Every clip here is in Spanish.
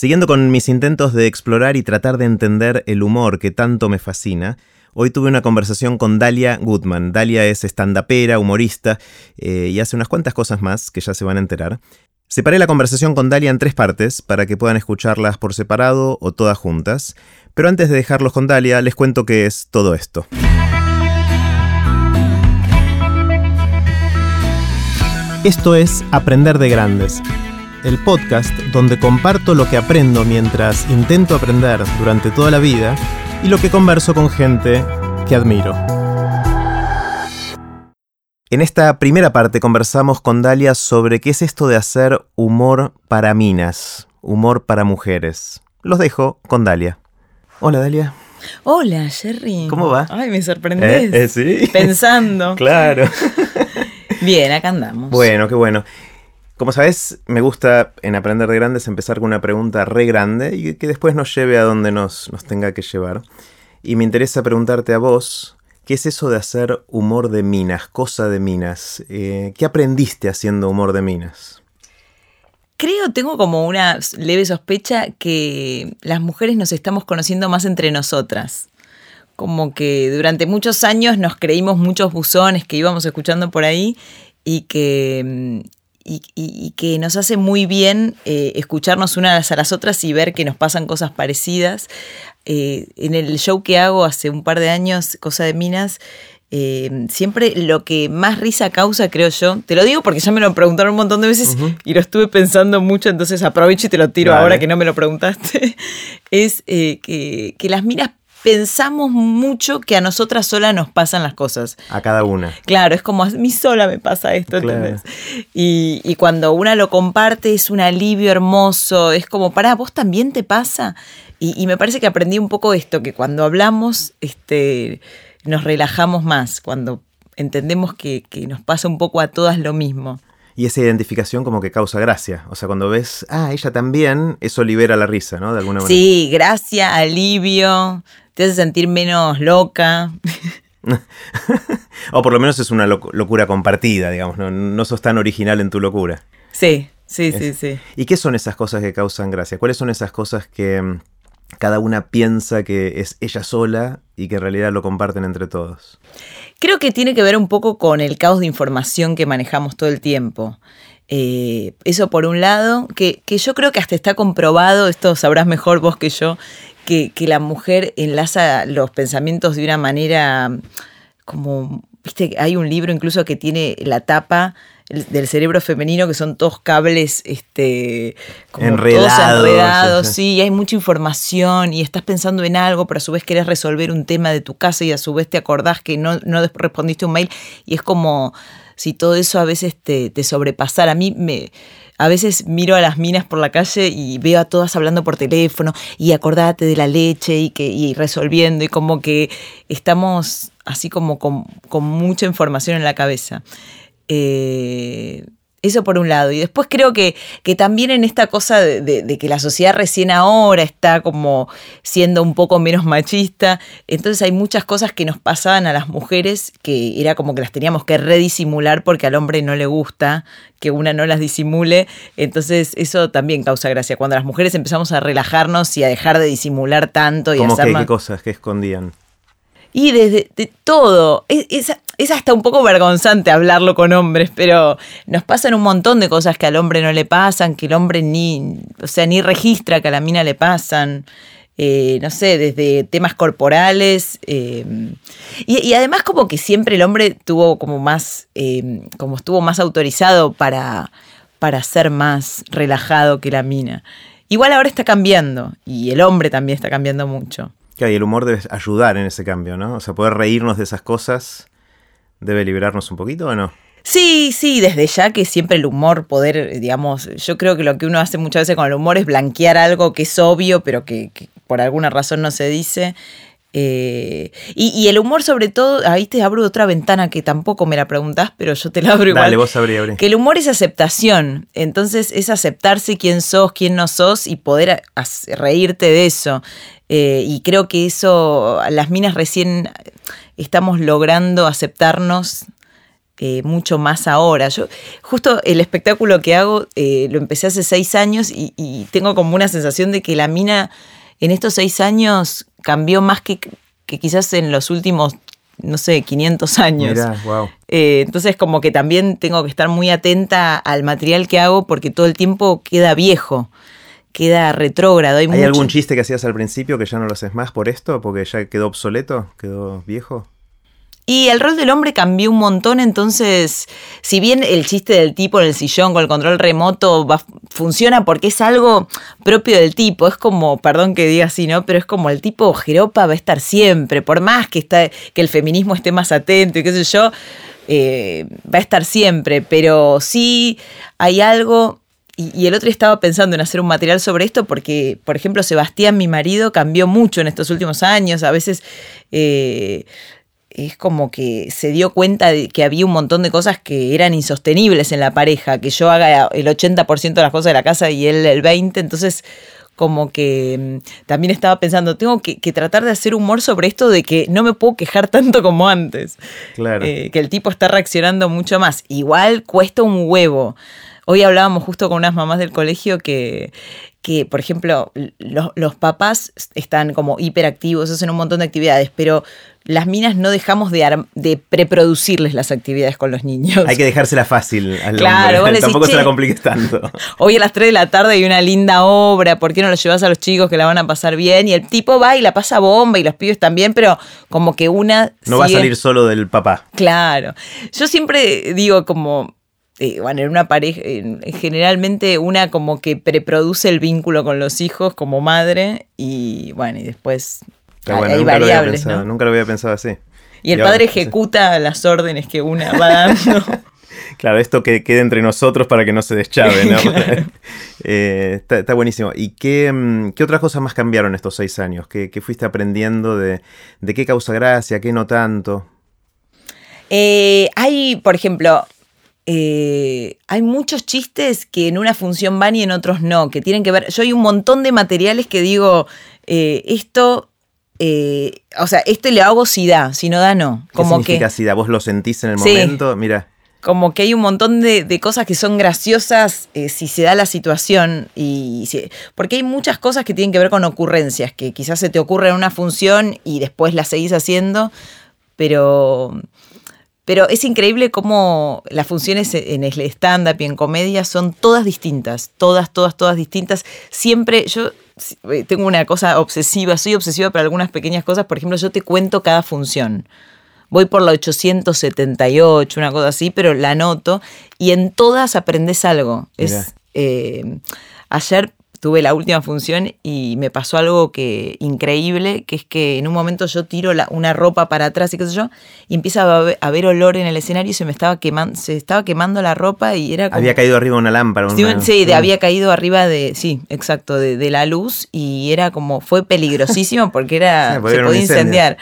Siguiendo con mis intentos de explorar y tratar de entender el humor que tanto me fascina, hoy tuve una conversación con Dalia Goodman. Dalia es estandapera, humorista eh, y hace unas cuantas cosas más que ya se van a enterar. Separé la conversación con Dalia en tres partes para que puedan escucharlas por separado o todas juntas, pero antes de dejarlos con Dalia les cuento qué es todo esto. Esto es Aprender de Grandes, el podcast donde comparto lo que aprendo mientras intento aprender durante toda la vida y lo que converso con gente que admiro. En esta primera parte conversamos con Dalia sobre qué es esto de hacer humor para minas, humor para mujeres. Los dejo con Dalia. Hola Dalia. Hola, Jerry. ¿Cómo va? Ay, me sorprendés. ¿Eh? ¿Eh, sí? Pensando. Claro. Bien, acá andamos. Bueno, qué bueno. Como sabes, me gusta en Aprender de Grandes empezar con una pregunta re grande y que después nos lleve a donde nos, nos tenga que llevar. Y me interesa preguntarte a vos, ¿qué es eso de hacer humor de minas, cosa de minas? Eh, ¿Qué aprendiste haciendo humor de minas? Creo, tengo como una leve sospecha que las mujeres nos estamos conociendo más entre nosotras. Como que durante muchos años nos creímos muchos buzones que íbamos escuchando por ahí y que, y, que nos hace muy bien eh, escucharnos unas a las otras y ver que nos pasan cosas parecidas. Eh, en el show que hago hace un par de años, Cosa de Minas, eh, siempre lo que más risa causa, creo yo, te lo digo porque ya me lo preguntaron un montón de veces y lo estuve pensando mucho, entonces aprovecho y te lo tiro ahora que no me lo preguntaste, es que, que las minas pensamos mucho que a nosotras solas nos pasan las cosas. A cada una. Claro, es como a mí sola me pasa esto, ¿entendés? Y, cuando una lo comparte es un alivio hermoso, es como, para vos también te pasa. Y, me parece que aprendí un poco esto, que cuando hablamos este, nos relajamos más, cuando entendemos que, que nos pasa un poco a todas lo mismo. Y esa identificación como que causa gracia. O sea, cuando ves, ah, ella también, eso libera la risa, ¿no? De alguna manera. Sí, gracia, alivio, te hace sentir menos loca. o por lo menos es una locura compartida, digamos, ¿no? no sos tan original en tu locura. Sí, sí, sí, sí. ¿Y qué son esas cosas que causan gracia? ¿Cuáles son esas cosas que mm, cada una piensa que es ella sola y que en realidad lo comparten entre todos? Creo que tiene que ver un poco con el caos de información que manejamos todo el tiempo. Eh, eso por un lado, que, que, yo creo que hasta está comprobado, esto sabrás mejor vos que yo, que, que la mujer enlaza los pensamientos de una manera como, viste, hay un libro incluso que tiene la tapa del cerebro femenino que son todos cables este como enredados, enredados sí, hay mucha información y estás pensando en algo pero a su vez querés resolver un tema de tu casa y a su vez te acordás que no, no respondiste un mail y es como si todo eso a veces te, te sobrepasara. A mí me a veces miro a las minas por la calle y veo a todas hablando por teléfono y acordate de la leche y, que, y resolviendo y como que estamos así como con, con mucha información en la cabeza. Eh, eso por un lado. Y después creo que, que también en esta cosa de, que la sociedad recién ahora está como siendo un poco menos machista, entonces hay muchas cosas que nos pasaban a las mujeres que era como que las teníamos que redisimular porque al hombre no le gusta que una no las disimule. Entonces eso también causa gracia. Cuando las mujeres empezamos a relajarnos y a dejar de disimular tanto y ¿Cómo hacer qué cosas que escondían? Y desde de todo. Es, es, hasta un poco vergonzante hablarlo con hombres, pero nos pasan un montón de cosas que al hombre no le pasan, que el hombre ni, o sea, ni registra que a la mina le pasan. Eh, no sé, desde temas corporales. Eh, y, además como que siempre el hombre tuvo como más, eh, como estuvo más autorizado para, para ser más relajado que la mina. Igual ahora está cambiando y el hombre también está cambiando mucho y el humor debe ayudar en ese cambio, ¿no? O sea, poder reírnos de esas cosas debe liberarnos un poquito o no? Sí, sí, desde ya que siempre el humor, poder, digamos, yo creo que lo que uno hace muchas veces con el humor es blanquear algo que es obvio, pero que, por alguna razón no se dice. Eh, y, el humor, sobre todo, ahí te abro otra ventana que tampoco me la preguntás, pero yo te la abro igual. Dale, vos abrí, abrí. Que el humor es aceptación. Entonces es aceptarse quién sos, quién no sos y poder reírte de eso. Eh, y creo que eso, las minas recién estamos logrando aceptarnos eh, mucho más ahora. Yo, justo el espectáculo que hago eh, lo empecé hace seis años y, y, tengo como una sensación de que la mina en estos seis años cambió más que, que quizás en los últimos no sé, 500 años. Eh, entonces como que también tengo que estar muy atenta al material que hago porque todo el tiempo queda viejo, queda retrógrado. ¿Hay, algún chiste que hacías al principio que ya no lo haces más por esto? Porque ya quedó obsoleto, quedó viejo. Y el rol del hombre cambió un montón, entonces, si bien el chiste del tipo en el sillón con el control remoto funciona porque es algo propio del tipo, es como, perdón que diga así, ¿no? Pero es como el tipo Jeropa va a estar siempre, por más que, está, que el feminismo esté más atento y qué sé yo, eh, va a estar siempre, pero sí hay algo y, el otro estaba pensando en hacer un material sobre esto porque, por ejemplo, Sebastián, mi marido, cambió mucho en estos últimos años. A veces eh, es como que se dio cuenta de que había un montón de cosas que eran insostenibles en la pareja, que yo haga el 80% de las cosas de la casa y él el 20%, entonces como que mm, también estaba pensando, tengo que, tratar de hacer humor sobre esto de que no me puedo quejar tanto como antes. Claro. Eh, que el tipo está reaccionando mucho más. Igual cuesta un huevo. Hoy hablábamos justo con unas mamás del colegio que, que por ejemplo, los, papás están como hiperactivos, hacen un montón de actividades, pero las minas no dejamos de, de preproducirles las actividades con los niños. Hay que dejársela fácil al claro, hombre. Tampoco se la compliques tanto. Hoy a las 3 de la tarde hay una linda obra, ¿por qué no lo llevas a los chicos que la van a pasar bien? Y el tipo va y la pasa bomba y los pibes también, pero como que una... No va a salir solo del papá. Claro. Yo siempre digo como eh, bueno, en una pareja, generalmente una como que preproduce el vínculo con los hijos como madre y bueno, y después hay, variables. Nunca lo había pensado así. Y el padre ejecuta las órdenes que una va dando. claro, esto que quede entre nosotros para que no se deschave, ¿no? Eh, está, buenísimo. ¿Y mm, qué, otras cosas más cambiaron estos seis años? ¿Qué, fuiste aprendiendo de, de, qué causa gracia, qué no tanto? Eh, hay, por ejemplo, eh, hay muchos chistes que en una función van y en otros no, que tienen que ver. Yo hay un montón de materiales que digo, eh, esto. Eh, o sea, esto le hago si da, si no da, no. Como ¿Qué significa si da? ¿Vos lo sentís en el momento? Mira. Como que hay un montón de, cosas que son graciosas si se da la situación. y Porque hay muchas cosas que tienen que ver con ocurrencias, que quizás se te ocurre en una función y después la seguís haciendo, pero pero es increíble cómo las funciones en el stand-up y en comedia son todas distintas, todas, todas, todas distintas. Siempre yo eh, tengo una cosa obsesiva, soy obsesiva para algunas pequeñas cosas. Por ejemplo, yo te cuento cada función. Voy por la 878, una cosa así, pero la anoto y en todas aprendes algo. Es, eh, ayer tuve la última función y me pasó algo que increíble, que es que en un momento yo tiro una ropa para atrás y qué sé yo, y empieza a haber, olor en el escenario y se me estaba quemando, se estaba quemando la ropa y era como, Había caído arriba una lámpara. Sí, de, había caído arriba de, sí, exacto, de, la luz y era como, fue peligrosísimo porque era, se podía incendiar.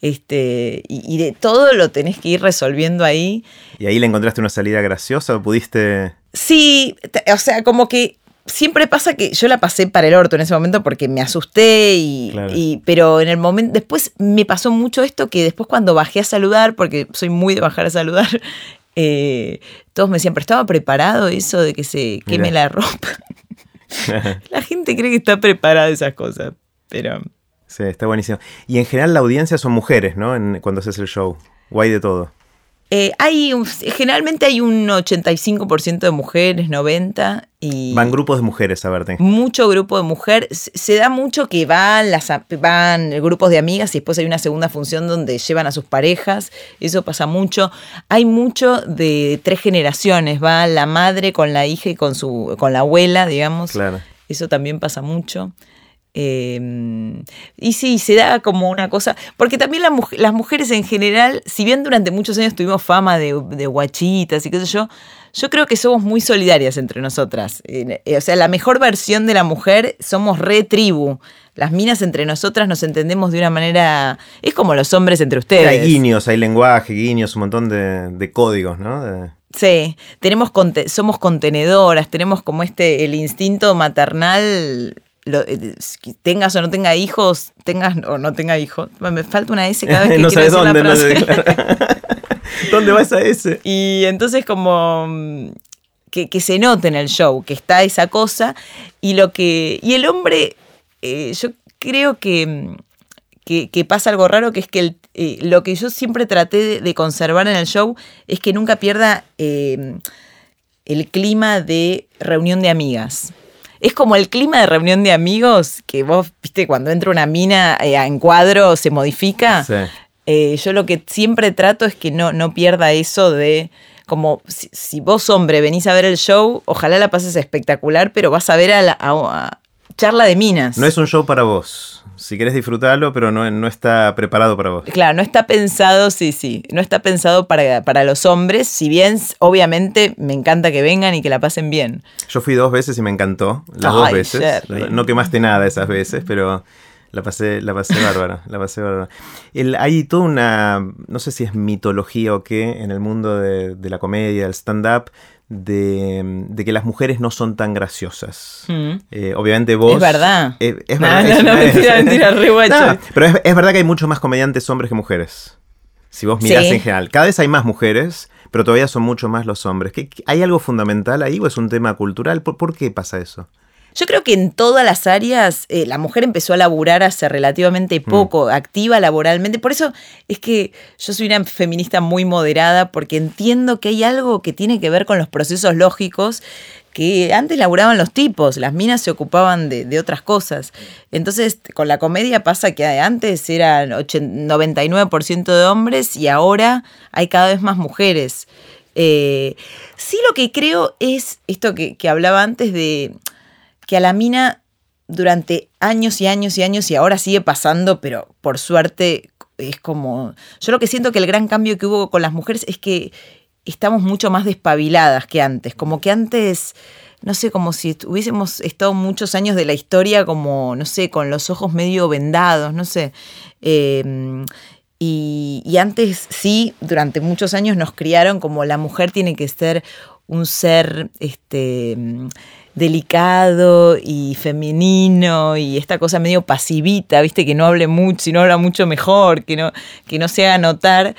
Este, y, de todo lo tenés que ir resolviendo ahí. ¿Y ahí le encontraste una salida graciosa pudiste...? Sí, o sea, como que siempre pasa que yo la pasé para el orto en ese momento porque me asusté y, pero en el momento después me pasó mucho esto que después cuando bajé a saludar porque soy muy de bajar a saludar eh, todos me decían pero estaba preparado eso de que se queme la ropa la gente cree que está preparada esas cosas pero sí está buenísimo. Y en general la audiencia son mujeres no cuando haces el show. Guay de todo eh, hay generalmente hay un 85% de mujeres, 90% y... Van grupos de mujeres a verte. Mucho grupo de mujeres. Se da mucho que van, las, van grupos de amigas y después hay una segunda función donde llevan a sus parejas. Eso pasa mucho. Hay mucho de tres generaciones. Va la madre con la hija y con, su, con la abuela, digamos. Claro. Eso también pasa mucho. Em, y sí, se da como una cosa, porque también las mujeres en general, si bien durante muchos años tuvimos fama de, guachitas y qué sé yo, yo creo que somos muy solidarias entre nosotras. Eh, o sea, la mejor versión de la mujer somos re tribu. Las minas entre nosotras nos entendemos de una manera. Es como los hombres entre ustedes. Hay guiños, hay lenguaje, guiños, un montón de, códigos, ¿no? Sí, tenemos somos contenedoras, tenemos como este, el instinto maternal eh, tengas o no tenga hijos, tengas o no tenga hijos. Me falta una S cada vez que no quiero dónde, ¿Dónde va esa S? Y entonces como mm, que, que se note en el show, que está esa cosa. Y lo que. Y el hombre, eh, yo creo que, mm, que, que pasa algo raro, que es que el- eh, lo que yo siempre traté de, conservar en el show es que nunca pierda el clima de reunión de amigas. Es como el clima de reunión de amigos que vos, viste, cuando entra una mina eh, en cuadro se modifica. Sí. Eh, yo lo que siempre trato es que no, no pierda eso de como si, si vos hombre venís a ver el show, ojalá la pases espectacular, pero vas a ver a la a- a charla de minas. No es un show para vos. Si querés disfrutarlo, pero no, no está preparado para vos. Claro, no está pensado, sí, sí, no está pensado para, para los hombres, si bien obviamente me encanta que vengan y que la pasen bien. Yo fui dos veces y me encantó. Las dos Ay, veces. Sherry. No quemaste nada esas veces, pero la pasé, la pasé bárbara. La pasé bárbara. El- hay toda una, no sé si es mitología o qué, en el mundo de, de la comedia, del stand-up, de, de que las mujeres no son tan graciosas. Mm. Eh, obviamente vos... Es verdad. Eh, es No, verdad. no, es- no, mentira, mentira. No, pero es, es verdad que hay mucho más comediantes hombres que mujeres. Si vos mirás Sí. en general. Cada vez hay más mujeres, pero todavía son mucho más los hombres. ¿Qué- qué- ¿Hay algo fundamental ahí o es un tema cultural? ¿Por, por qué pasa eso? Yo creo que en todas las áreas eh, la mujer empezó a laburar hace relativamente poco, activa laboralmente. Por eso es que yo soy una feminista muy moderada porque entiendo que hay algo que tiene que ver con los procesos lógicos que antes laburaban los tipos, las minas se ocupaban de, de otras cosas. Entonces, con la comedia pasa que antes eran 80 99% de hombres y ahora hay cada vez más mujeres. Eh, sí lo que creo es esto que, que hablaba antes de que a la mina durante años y años y años y ahora sigue pasando, pero por suerte es como... Yo lo que siento que el gran cambio que hubo con las mujeres es que estamos mucho más despabiladas que antes, como que antes, no sé, como si hubiésemos estado muchos años de la historia como, no sé, con los ojos medio vendados, no sé. Eh, y, y antes sí, durante muchos años nos criaron como la mujer tiene que ser un ser este, delicado y femenino y esta cosa medio pasivita, viste, que no hable mucho, si no habla mucho mejor, que no, que no se haga notar.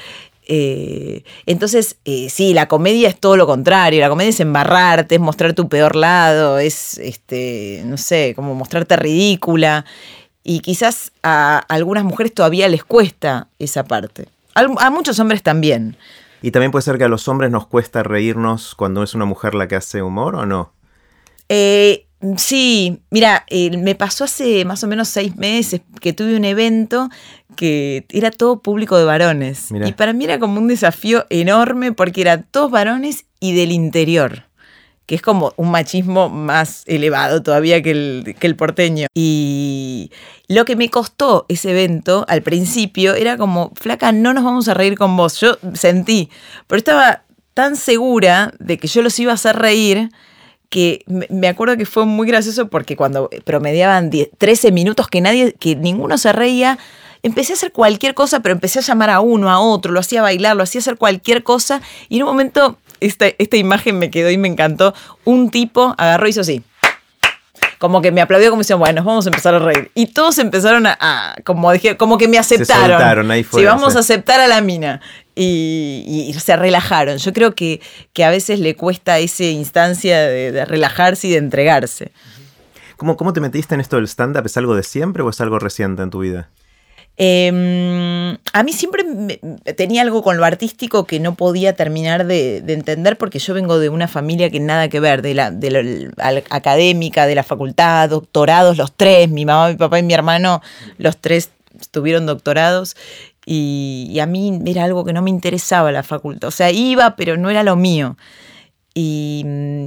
Eh, entonces, eh, sí, la comedia es todo lo contrario. La comedia es embarrarte, es mostrar tu peor lado, es, este, no sé, como mostrarte ridícula. Y quizás a algunas mujeres todavía les cuesta esa parte. A muchos hombres también. Y también puede ser que a los hombres nos cuesta reírnos cuando es una mujer la que hace humor o no. Eh, sí, mira, eh, me pasó hace más o menos seis meses que tuve un evento que era todo público de varones. Mirá. Y para mí era como un desafío enorme porque eran todos varones y del interior, que es como un machismo más elevado todavía que el, que el porteño. Y lo que me costó ese evento al principio era como, flaca, no nos vamos a reír con vos. Yo sentí, pero estaba tan segura de que yo los iba a hacer reír que me- acuerdo que fue muy gracioso porque cuando promediaban 10 13 minutos que nadie, que ninguno se reía, empecé a hacer cualquier cosa, pero empecé a llamar a uno, a otro, lo hacía bailar, lo hacía hacer cualquier cosa, y en un momento esta, esta imagen me quedó y me encantó. Un tipo agarró y hizo así. Como que me aplaudió como diciendo, bueno, nos vamos a empezar a reír. Y todos empezaron a, a- como dije, como que me aceptaron. soltaron, ahí fue, Sí, vamos sí. a aceptar a la mina. Y, y se relajaron. Yo creo que, que a veces le cuesta esa instancia de, de relajarse y de entregarse. ¿Cómo, ¿Cómo te metiste en esto del stand-up? ¿Es algo de siempre o es algo reciente en tu vida? Eh, a mí siempre tenía algo con lo artístico que no podía terminar de, de entender porque yo vengo de una familia que nada que ver, de la, de la- académica, de la facultad, doctorados, los tres, mi mamá, mi papá y mi hermano, los tres tuvieron doctorados y, y a mí era algo que no me interesaba la facultad, o sea, iba, pero no era lo mío. Y, mm,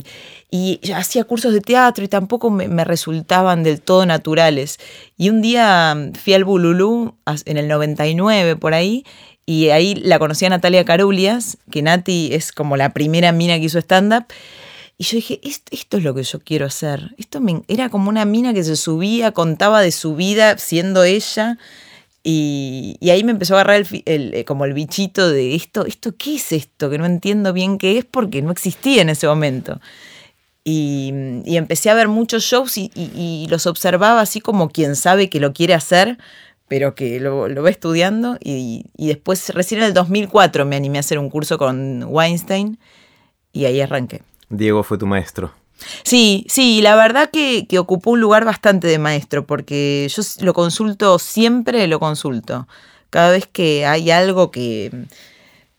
y hacía cursos de teatro y tampoco me, me resultaban del todo naturales. Y un día mm, fui al Bululú en el 99 por ahí y ahí la conocí a Natalia Carulias, que Nati es como la primera mina que hizo stand-up. Y yo dije, esto, esto es lo que yo quiero hacer. Esto me, era como una mina que se subía, contaba de su vida siendo ella. Y, ahí me empezó a agarrar el, el, eh, como el bichito de esto, esto, ¿qué es esto? Que no entiendo bien qué es porque no existía en ese momento. Y, empecé a ver muchos shows y, los observaba así como quien sabe que lo quiere hacer, pero que lo, lo va estudiando y, y, después recién en el 2004 me animé a hacer un curso con Weinstein y ahí arranqué. Diego fue tu maestro. Sí, sí, la verdad que, que, ocupó un lugar bastante de maestro, porque yo lo consulto, siempre lo consulto. Cada vez que hay algo que,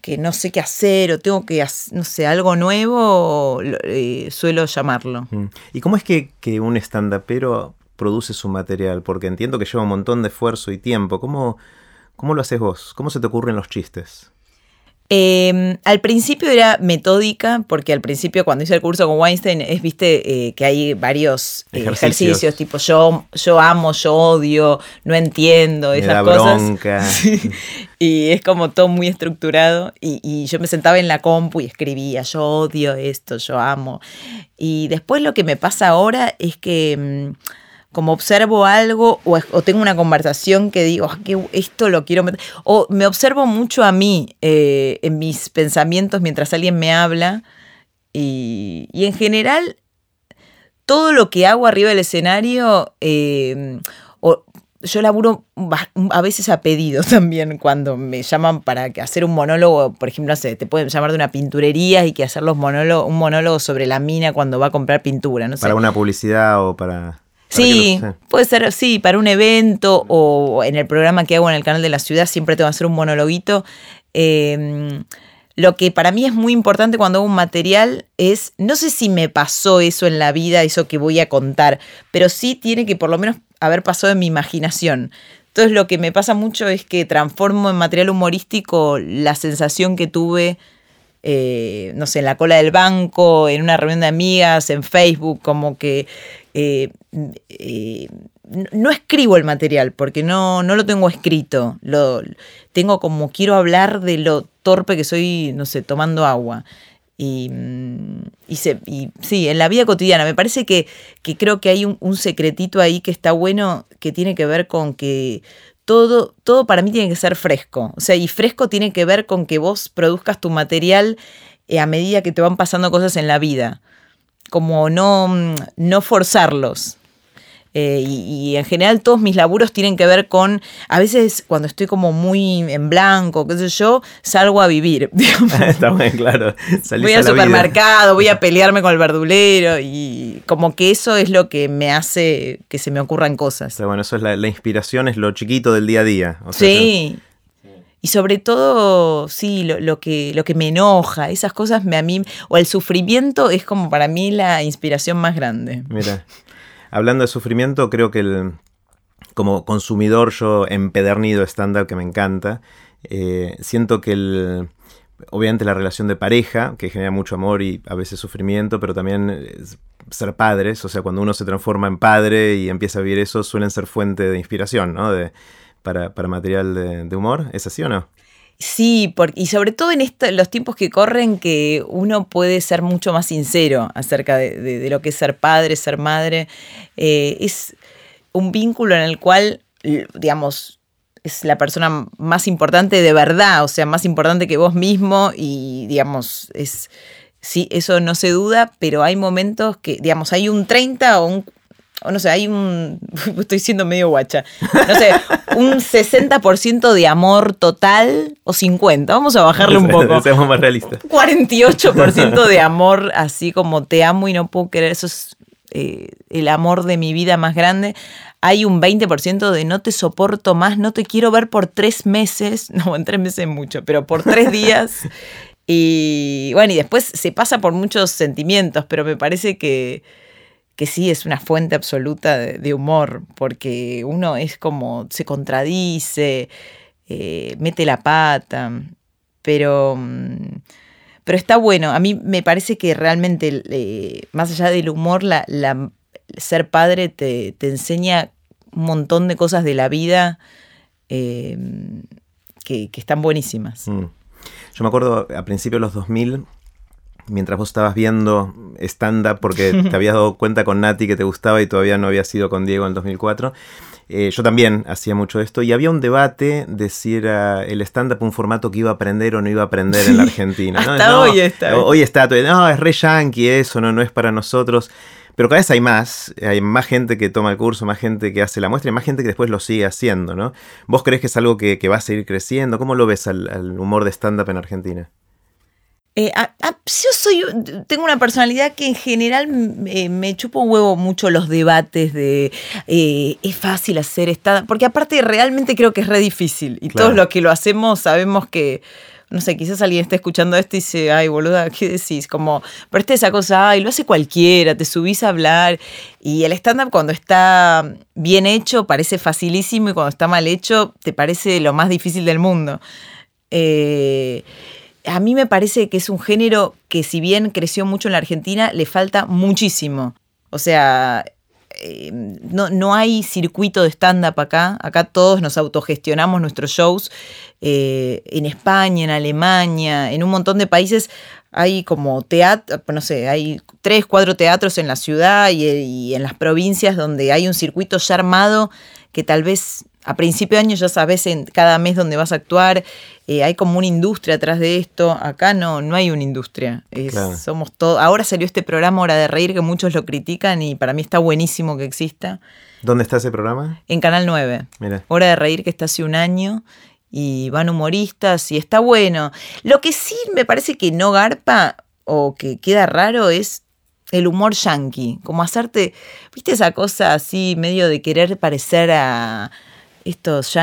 que no sé qué hacer o tengo que, no sé, algo nuevo, eh, suelo llamarlo. Mm. ¿Y cómo es que, que un stand-upero produce su material? Porque entiendo que lleva un montón de esfuerzo y tiempo. ¿Cómo, cómo lo haces vos? ¿Cómo se te ocurren los chistes? Eh, al principio era metódica, porque al principio cuando hice el curso con Weinstein, es, viste, eh, que hay varios eh, ejercicios. ejercicios. tipo yo, yo amo, yo odio, no entiendo, me esas da cosas. Bronca. Sí. Y es como todo muy estructurado. Y, y, yo me sentaba en la compu y escribía, yo odio esto, yo amo. Y después lo que me pasa ahora es que... Mmm, como observo algo o, o, tengo una conversación que digo, ah, esto lo quiero meter, o me observo mucho a mí eh, en mis pensamientos mientras alguien me habla y, y, en general todo lo que hago arriba del escenario, eh, o, yo laburo a veces a pedido también cuando me llaman para hacer un monólogo, por ejemplo, no sé, te pueden llamar de una pinturería y que hacer los monólogos, un monólogo sobre la mina cuando va a comprar pintura. Para una publicidad o para... Sí, puede ser, sí, para un evento o en el programa que hago en el canal de la ciudad siempre te va a hacer un monologuito. Eh, lo que para mí es muy importante cuando hago un material es, no sé si me pasó eso en la vida, eso que voy a contar, pero sí tiene que por lo menos haber pasado en mi imaginación. Entonces lo que me pasa mucho es que transformo en material humorístico la sensación que tuve eh, no sé, en la cola del banco, en una reunión de amigas, en Facebook, como que eh, eh, no escribo el material porque no, no lo tengo escrito. Lo, tengo como quiero hablar de lo torpe que soy, no sé, tomando agua. Y, y, se, y sí, en la vida cotidiana. Me parece que, que creo que hay un, un, secretito ahí que está bueno, que tiene que ver con que todo, todo para mí tiene que ser fresco. O sea, y fresco tiene que ver con que vos produzcas tu material eh, a medida que te van pasando cosas en la vida. Como no, no forzarlos. Eh, y, y, en general todos mis laburos tienen que ver con, a veces cuando estoy como muy en blanco, qué sé yo, salgo a vivir. Está muy claro. Salís voy al supermercado, voy a pelearme con el verdulero y como que eso es lo que me hace que se me ocurran cosas. Pero bueno, eso es la, la inspiración, es lo chiquito del día a día. O sea, sí. Y sobre todo, sí, lo, lo, que, lo que me enoja, esas cosas me a mí, o el sufrimiento es como para mí la inspiración más grande. Mira, hablando de sufrimiento, creo que el, como consumidor yo empedernido estándar que me encanta, eh, siento que el, obviamente la relación de pareja, que genera mucho amor y a veces sufrimiento, pero también ser padres, o sea, cuando uno se transforma en padre y empieza a vivir eso, suelen ser fuente de inspiración, ¿no? Para, para, material de, de, humor, ¿es así o no? Sí, porque, y sobre todo en esto, los tiempos que corren que uno puede ser mucho más sincero acerca de, de, de lo que es ser padre, ser madre. Eh, es un vínculo en el cual, digamos, es la persona más importante de verdad, o sea, más importante que vos mismo y, digamos, es... Sí, eso no se duda, pero hay momentos que, digamos, hay un 30 o un o no sé, hay un, estoy siendo medio guacha, no sé, un 60% de amor total o 50, vamos a bajarle un poco. Seamos más realistas. 48% de amor, así como te amo y no puedo querer, eso es eh, el amor de mi vida más grande. Hay un 20% de no te soporto más, no te quiero ver por tres meses, no, en tres meses mucho, pero por tres días. Y bueno, y después se pasa por muchos sentimientos, pero me parece que que sí es una fuente absoluta de, humor, porque uno es como, se contradice, eh, mete la pata, pero, pero está bueno. A mí me parece que realmente, eh, más allá del humor, la, la, ser padre te, te, enseña un montón de cosas de la vida eh, que, que, están buenísimas. Mm. Yo me acuerdo a principios de los 2000 mientras vos estabas viendo stand-up, porque te habías dado cuenta con Nati que te gustaba y todavía no habías ido con Diego en el 2004. Eh, yo también hacía mucho esto y había un debate de si era el stand-up un formato que iba a aprender o no iba a aprender en la Argentina. Hasta ¿no? hoy está. Hoy está, no, es re yankee eso, no, no es para nosotros. Pero cada vez hay más, hay más gente que toma el curso, más gente que hace la muestra y más gente que después lo sigue haciendo, ¿no? ¿Vos crees que es algo que, va a seguir creciendo? ¿Cómo lo ves al, humor de stand-up en Argentina? Eh, yo soy, tengo una personalidad que en general me, chupo un huevo mucho los debates de eh, es fácil hacer stand porque aparte realmente creo que es re difícil y todos los que lo hacemos sabemos que no sé, quizás alguien esté escuchando esto y dice, ay, boluda, ¿qué decís? Como, pero esta esa cosa, ay, lo hace cualquiera, te subís a hablar. Y el stand-up cuando está bien hecho parece facilísimo y cuando está mal hecho te parece lo más difícil del mundo. Eh, a mí me parece que es un género que si bien creció mucho en la Argentina, le falta muchísimo. O sea, eh, no, no, hay circuito de stand-up acá. Acá todos nos autogestionamos nuestros shows. Eh, en España, en Alemania, en un montón de países hay como teatro, no sé, hay tres, cuatro teatros en la ciudad y, en las provincias donde hay un circuito ya armado que tal vez a principio de año ya sabes en cada mes dónde vas a actuar, eh, hay como una industria atrás de esto, acá no, no hay una industria, somos todo, ahora salió este programa Hora de Reír que muchos lo critican y para mí está buenísimo que exista. ¿Dónde está ese programa? En Canal 9. Hora de Reír que está hace un año y van humoristas y está bueno. Lo que sí me parece que no garpa o que queda raro es el humor yankee, como hacerte, viste esa cosa así medio de querer parecer a estos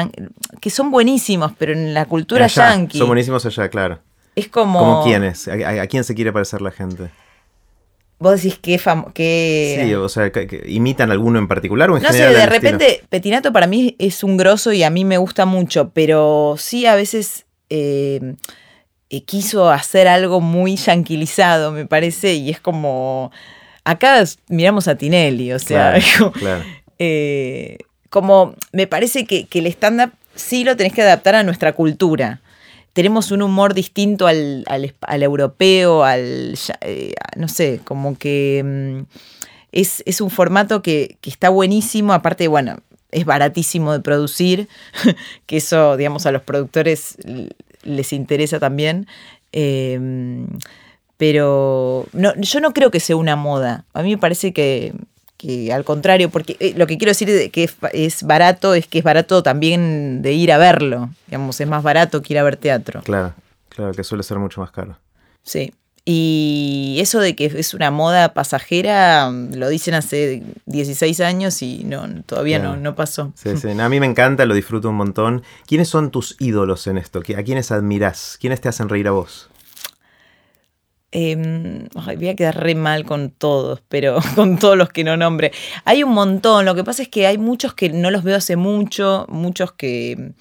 que son buenísimos, pero en la cultura yankee. Son buenísimos allá, claro. Es como... ¿Como quiénes? ¿A, quién se quiere parecer la gente? Vos decís que, que... Sí, o sea, que, imitan alguno en particular o en no general. Sé, de repente Petinato para mí es un grosso y a mí me gusta mucho, pero sí a veces eh, eh, quiso hacer algo muy yanquilizado, me parece, y es como... Acá miramos a Tinelli, o sea, eh, como me parece que, que el stand-up sí lo tenés que adaptar a nuestra cultura tenemos un humor distinto al, europeo, al, eh, no sé, como que mm, es, un formato que, está buenísimo, aparte, bueno, es baratísimo de producir, que eso, digamos, a los productores les interesa también. Em, pero yo no creo que sea una moda. A mí me parece que, que al contrario, porque eh, lo que quiero decir de que es, barato es que es barato también de ir a verlo. Digamos, es más barato que ir a ver teatro. Claro, claro, que suele ser mucho más caro. Sí. Y eso de que es una moda pasajera, lo dicen hace 16 años y no, todavía no, no pasó. Sí, sí. a mí me encanta, lo disfruto un montón. ¿Quiénes son tus ídolos en esto? ¿A quiénes admirás? ¿Quiénes te hacen reír a vos? Eh, voy a quedar re mal con todos, pero con todos los que no nombre. Hay un montón, lo que pasa es que hay muchos que no los veo hace mucho, muchos que,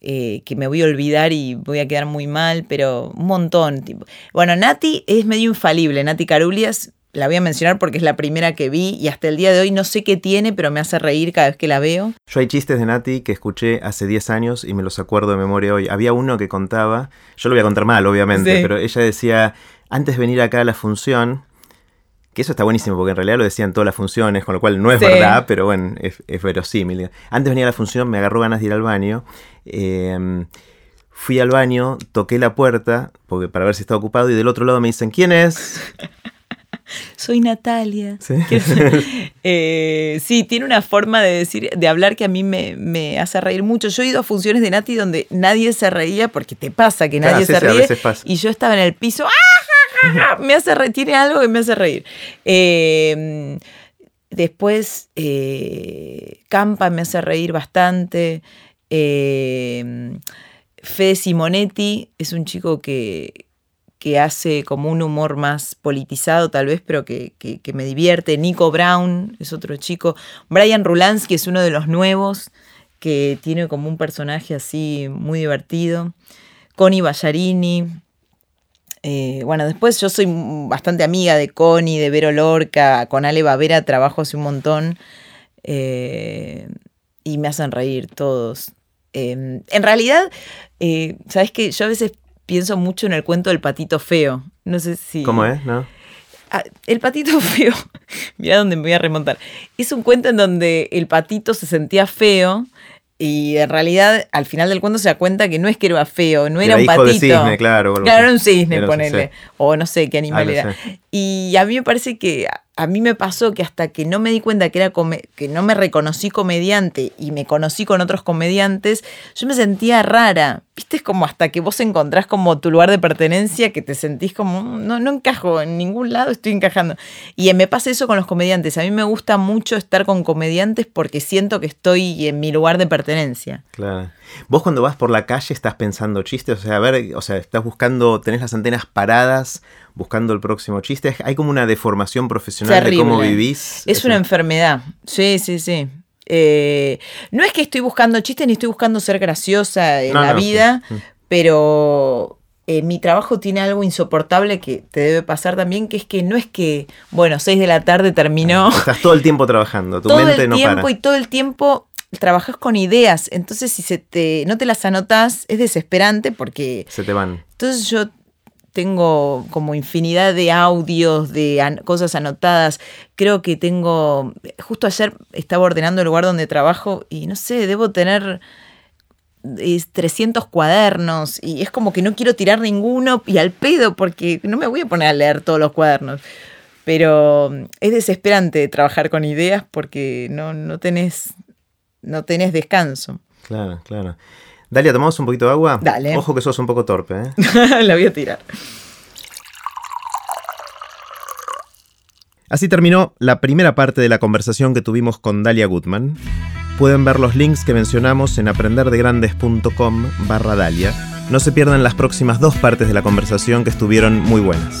eh, que me voy a olvidar y voy a quedar muy mal, pero un montón. Tipo. Bueno, Nati es medio infalible, Nati Carulias. La voy a mencionar porque es la primera que vi y hasta el día de hoy no sé qué tiene, pero me hace reír cada vez que la veo. Yo hay chistes de Nati que escuché hace 10 años y me los acuerdo de memoria hoy. Había uno que contaba, yo lo voy a contar mal, obviamente, pero ella decía, antes de venir acá a la función, que eso está buenísimo porque en realidad lo decían todas las funciones, con lo cual no es verdad, pero bueno, es, verosímil. Antes de venir a la función me agarró ganas de ir al baño. Em, fui al baño, toqué la puerta porque, para ver si estaba ocupado y del otro lado me dicen, ¿quién es? Soy Natalia. ¿Sí? Eh, sí, tiene una forma de decir, de hablar que a mí me, hace reír mucho. Yo he ido a funciones de Nati donde nadie se reía, porque te pasa que nadie se ríe. Y yo estaba en el piso, ¡ah! me hace reír, tiene algo que me hace reír. Em, después, eh, Campa me hace reír bastante. Em, Fede Simonetti es un chico que, que hace como un humor más politizado tal vez, pero que, me divierte. Nico Brown es otro chico. Brian Rulansky es uno de los nuevos, que tiene como un personaje así muy divertido. Connie Ballarini. Eh, bueno, después yo soy bastante amiga de Connie, de Vero Lorca, con Ale Bavera trabajo hace un montón eh, y me hacen reír todos. Em, en realidad, eh, ¿sabes qué? Yo a veces pienso mucho en el cuento del patito feo. No sé si. ¿Cómo es? ¿No? Ah, el patito feo, mira dónde me voy a remontar. Es un cuento en donde el patito se sentía feo y en realidad al final del cuento se da cuenta que no es que era feo, no era, un patito. De cisne, claro. Claro, era un cisne, ponele. O no sé qué animal ah, era. Y a mí me parece que a mí me pasó que hasta que no me di cuenta que, era que no me reconocí comediante y me conocí con otros comediantes, yo me sentía rara. Viste, es como hasta que vos encontrás como tu lugar de pertenencia, que te sentís como, mm, no, no encajo, en ningún lado estoy encajando. Y me pasa eso con los comediantes. A mí me gusta mucho estar con comediantes porque siento que estoy en mi lugar de pertenencia. Claro. Vos cuando vas por la calle estás pensando chistes, o sea, a ver, o sea, estás buscando, tenés las antenas paradas buscando el próximo chiste. Hay como una deformación profesional de cómo vivís. Es una enfermedad. Sí, sí, sí. Eh, no es que estoy buscando chistes ni estoy buscando ser graciosa en la vida, pero eh, mi trabajo tiene algo insoportable que te debe pasar también, que es que no es que, bueno, seis de la tarde terminó. Estás todo el tiempo trabajando, tu todo mente el no tiempo Y todo el tiempo trabajas con ideas, entonces si se te, no te las anotas es desesperante porque... Se te van. Entonces yo tengo como infinidad de audios, de cosas anotadas. Creo que tengo, justo ayer estaba ordenando el lugar donde trabajo y no sé, debo tener 300 cuadernos y es como que no quiero tirar ninguno y al pedo porque no me voy a poner a leer todos los cuadernos. Pero es desesperante trabajar con ideas porque no, no, tenés, no tenés descanso. Claro, claro. Dalia, ¿tomamos un poquito de agua? Dale. Ojo que sos un poco torpe, ¿eh? La voy a tirar. Así terminó la primera parte de la conversación que tuvimos con Dalia Gutman. Pueden ver los links que mencionamos en aprenderdegrandes.com barra Dalia. No se pierdan las próximas dos partes de la conversación que estuvieron muy buenas.